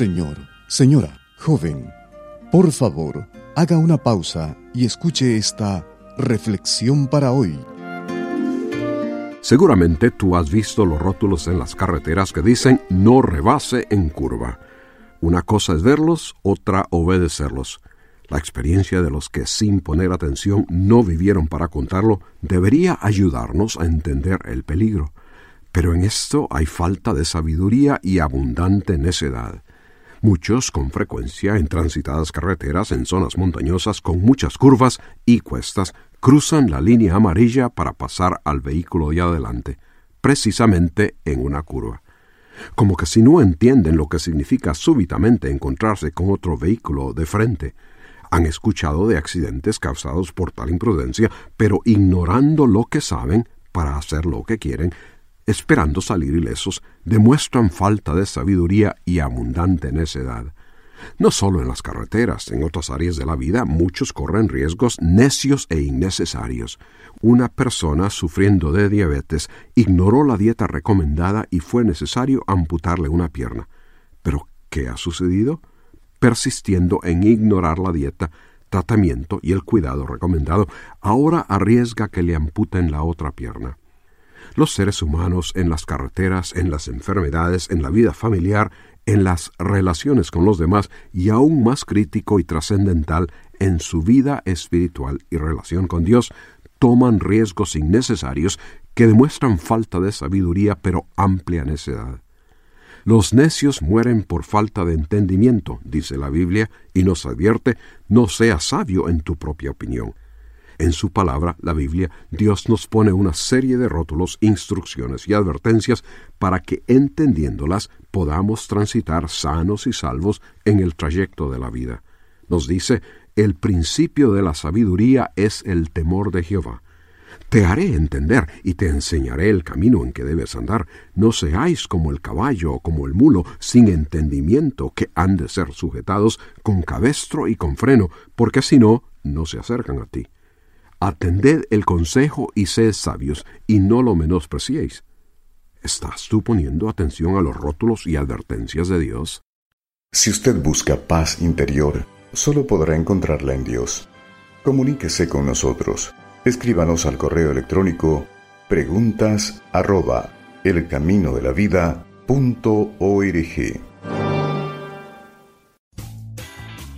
Señor, señora, joven, por favor, haga una pausa y escuche esta reflexión para hoy. Seguramente tú has visto los rótulos en las carreteras que dicen no rebase en curva. Una cosa es verlos, otra obedecerlos. La experiencia de los que sin poner atención no vivieron para contarlo debería ayudarnos a entender el peligro. Pero en esto hay falta de sabiduría y abundante necedad. Muchos, con frecuencia, en transitadas carreteras en zonas montañosas con muchas curvas y cuestas, cruzan la línea amarilla para pasar al vehículo de adelante, precisamente en una curva. Como que si no entienden lo que significa súbitamente encontrarse con otro vehículo de frente, han escuchado de accidentes causados por tal imprudencia, pero ignorando lo que saben para hacer lo que quieren, esperando salir ilesos, demuestran falta de sabiduría y abundante necedad. No solo en las carreteras, en otras áreas de la vida muchos corren riesgos necios e innecesarios. Una persona sufriendo de diabetes ignoró la dieta recomendada y fue necesario amputarle una pierna. Pero, ¿qué ha sucedido? Persistiendo en ignorar la dieta, tratamiento y el cuidado recomendado, ahora arriesga que le amputen la otra pierna. Los seres humanos en las carreteras, en las enfermedades, en la vida familiar, en las relaciones con los demás y aún más crítico y trascendental en su vida espiritual y relación con Dios, toman riesgos innecesarios que demuestran falta de sabiduría pero amplia necedad. Los necios mueren por falta de entendimiento, dice la Biblia, y nos advierte, no seas sabio en tu propia opinión. En su palabra, la Biblia, Dios nos pone una serie de rótulos, instrucciones y advertencias para que, entendiéndolas, podamos transitar sanos y salvos en el trayecto de la vida. Nos dice, el principio de la sabiduría es el temor de Jehová. Te haré entender y te enseñaré el camino en que debes andar. No seáis como el caballo o como el mulo, sin entendimiento, que han de ser sujetados con cabestro y con freno, porque si no, no se acercan a ti. Atended el consejo y sed sabios, y no lo menospreciéis. ¿Estás tú poniendo atención a los rótulos y advertencias de Dios? Si usted busca paz interior, solo podrá encontrarla en Dios. Comuníquese con nosotros. Escríbanos al correo electrónico preguntas arroba elcaminodelavida.org.